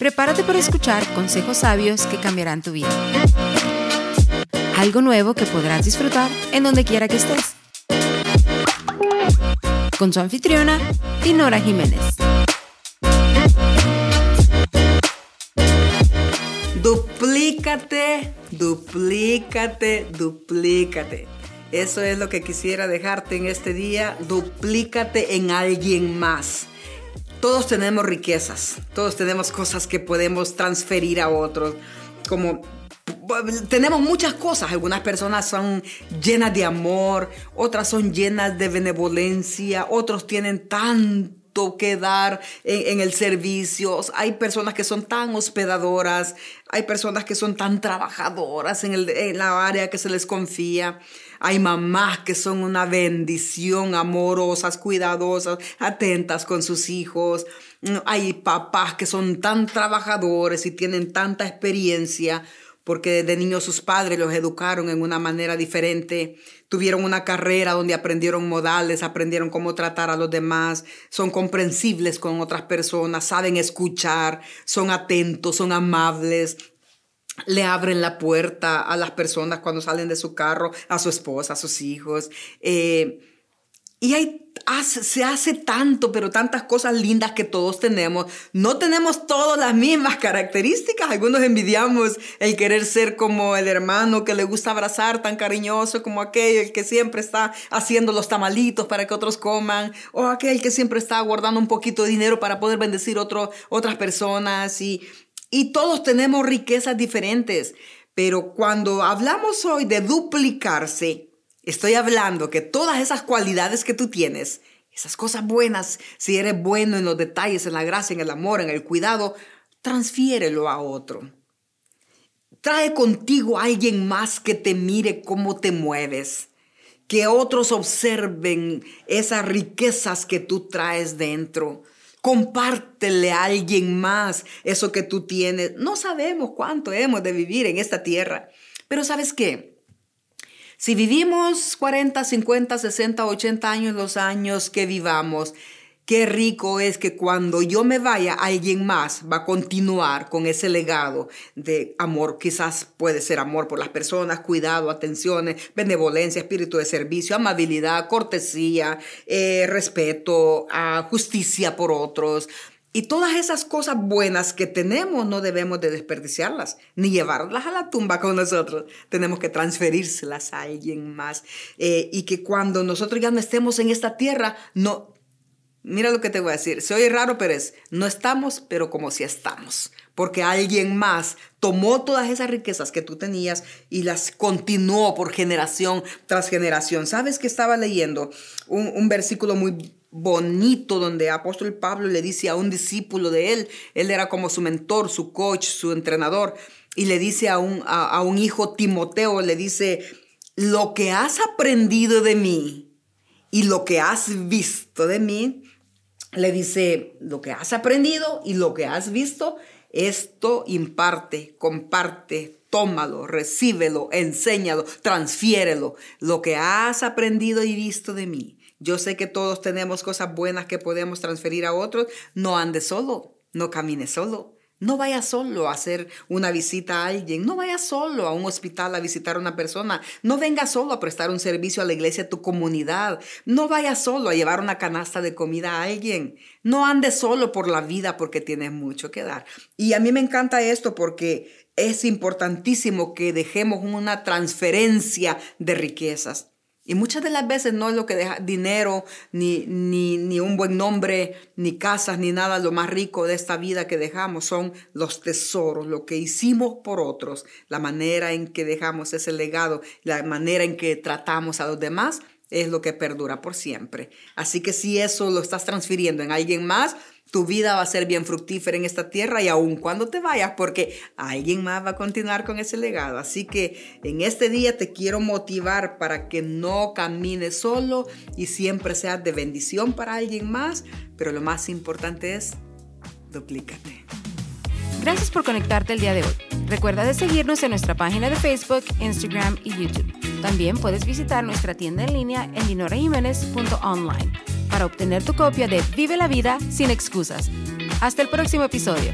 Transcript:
Prepárate para escuchar consejos sabios que cambiarán tu vida. Algo nuevo que podrás disfrutar en donde quiera que estés. Con su anfitriona, Dinora Jiménez. Duplícate, duplícate, duplícate. Eso es lo que quisiera dejarte en este día. Duplícate en alguien más. Todos tenemos riquezas, todos tenemos cosas que podemos transferir a otros, como tenemos muchas cosas. Algunas personas son llenas de amor, otras son llenas de benevolencia, otros tienen tanto que dar en, el servicio. Hay personas que son tan hospedadoras, hay personas que son tan trabajadoras en, el, en la área que se les confía. Hay mamás que son una bendición, amorosas, cuidadosas, atentas con sus hijos. Hay papás que son tan trabajadores y tienen tanta experiencia porque desde niños sus padres los educaron en una manera diferente, tuvieron una carrera donde aprendieron modales, aprendieron cómo tratar a los demás, son comprensibles con otras personas, saben escuchar, son atentos, son amables, le abren la puerta a las personas cuando salen de su carro, a su esposa, a sus hijos. Eh, y hay, se hace tanto, pero tantas cosas lindas que todos tenemos. No tenemos todas las mismas características. Algunos envidiamos el querer ser como el hermano que le gusta abrazar, tan cariñoso como aquel el que siempre está haciendo los tamalitos para que otros coman, o aquel que siempre está guardando un poquito de dinero para poder bendecir otro, otras personas. Y y todos tenemos riquezas diferentes, pero cuando hablamos hoy de duplicarse, estoy hablando que todas esas cualidades que tú tienes, esas cosas buenas, si eres bueno en los detalles, en la gracia, en el amor, en el cuidado, transfiérelo a otro. Trae contigo a alguien más que te mire cómo te mueves, que otros observen esas riquezas que tú traes dentro. Compártele a alguien más eso que tú tienes. No sabemos cuánto hemos de vivir en esta tierra, pero ¿sabes qué? Si vivimos 40, 50, 60, 80 años, los años que vivamos, Qué rico es que cuando yo me vaya, alguien más va a continuar con ese legado de amor. Quizás puede ser amor por las personas, cuidado, atenciones, benevolencia, espíritu de servicio, amabilidad, cortesía, eh, respeto, ah, justicia por otros. Y todas esas cosas buenas que tenemos no debemos de desperdiciarlas, ni llevarlas a la tumba con nosotros. Tenemos que transferírselas a alguien más. Eh, y que cuando nosotros ya no estemos en esta tierra, no, Mira lo que te voy a decir. Se oye raro, pero es, no estamos, pero como si estamos. Porque alguien más tomó todas esas riquezas que tú tenías y las continuó por generación tras generación. ¿Sabes que estaba leyendo? Un, versículo muy bonito donde apóstol Pablo le dice a un discípulo de él, él era como su mentor, su coach, su entrenador, y le dice a un, a un hijo Timoteo, le dice, lo que has aprendido de mí y lo que has visto de mí, le dice, lo que has aprendido y lo que has visto, esto imparte, comparte, tómalo, recíbelo, enséñalo, transfiérelo. Lo que has aprendido y visto de mí. Yo sé que todos tenemos cosas buenas que podemos transferir a otros. No andes solo, no camines solo. No vaya solo a hacer una visita a alguien, no vaya solo a un hospital a visitar a una persona, no venga solo a prestar un servicio a la iglesia, a tu comunidad, no vaya solo a llevar una canasta de comida a alguien, no ande solo por la vida porque tienes mucho que dar. Y a mí me encanta esto porque es importantísimo que dejemos una transferencia de riquezas. Y muchas de las veces no es lo que deja dinero, ni, ni, ni, un buen nombre, ni casas, ni nada, lo más rico de esta vida que dejamos son los tesoros, lo que hicimos por otros, la manera en que dejamos ese legado, la manera en que tratamos a los demás, es lo que perdura por siempre. Así que si eso lo estás transfiriendo en alguien más, tu vida va a ser bien fructífera en esta tierra y aun cuando te vayas, porque alguien más va a continuar con ese legado. Así que en este día te quiero motivar para que no camines solo y siempre seas de bendición para alguien más, pero lo más importante es, duplícate. Gracias por conectarte el día de hoy. Recuerda de seguirnos en nuestra página de Facebook, Instagram y YouTube. También puedes visitar nuestra tienda en línea en dinorajiménez.online para obtener tu copia de Vive la vida sin excusas. Hasta el próximo episodio.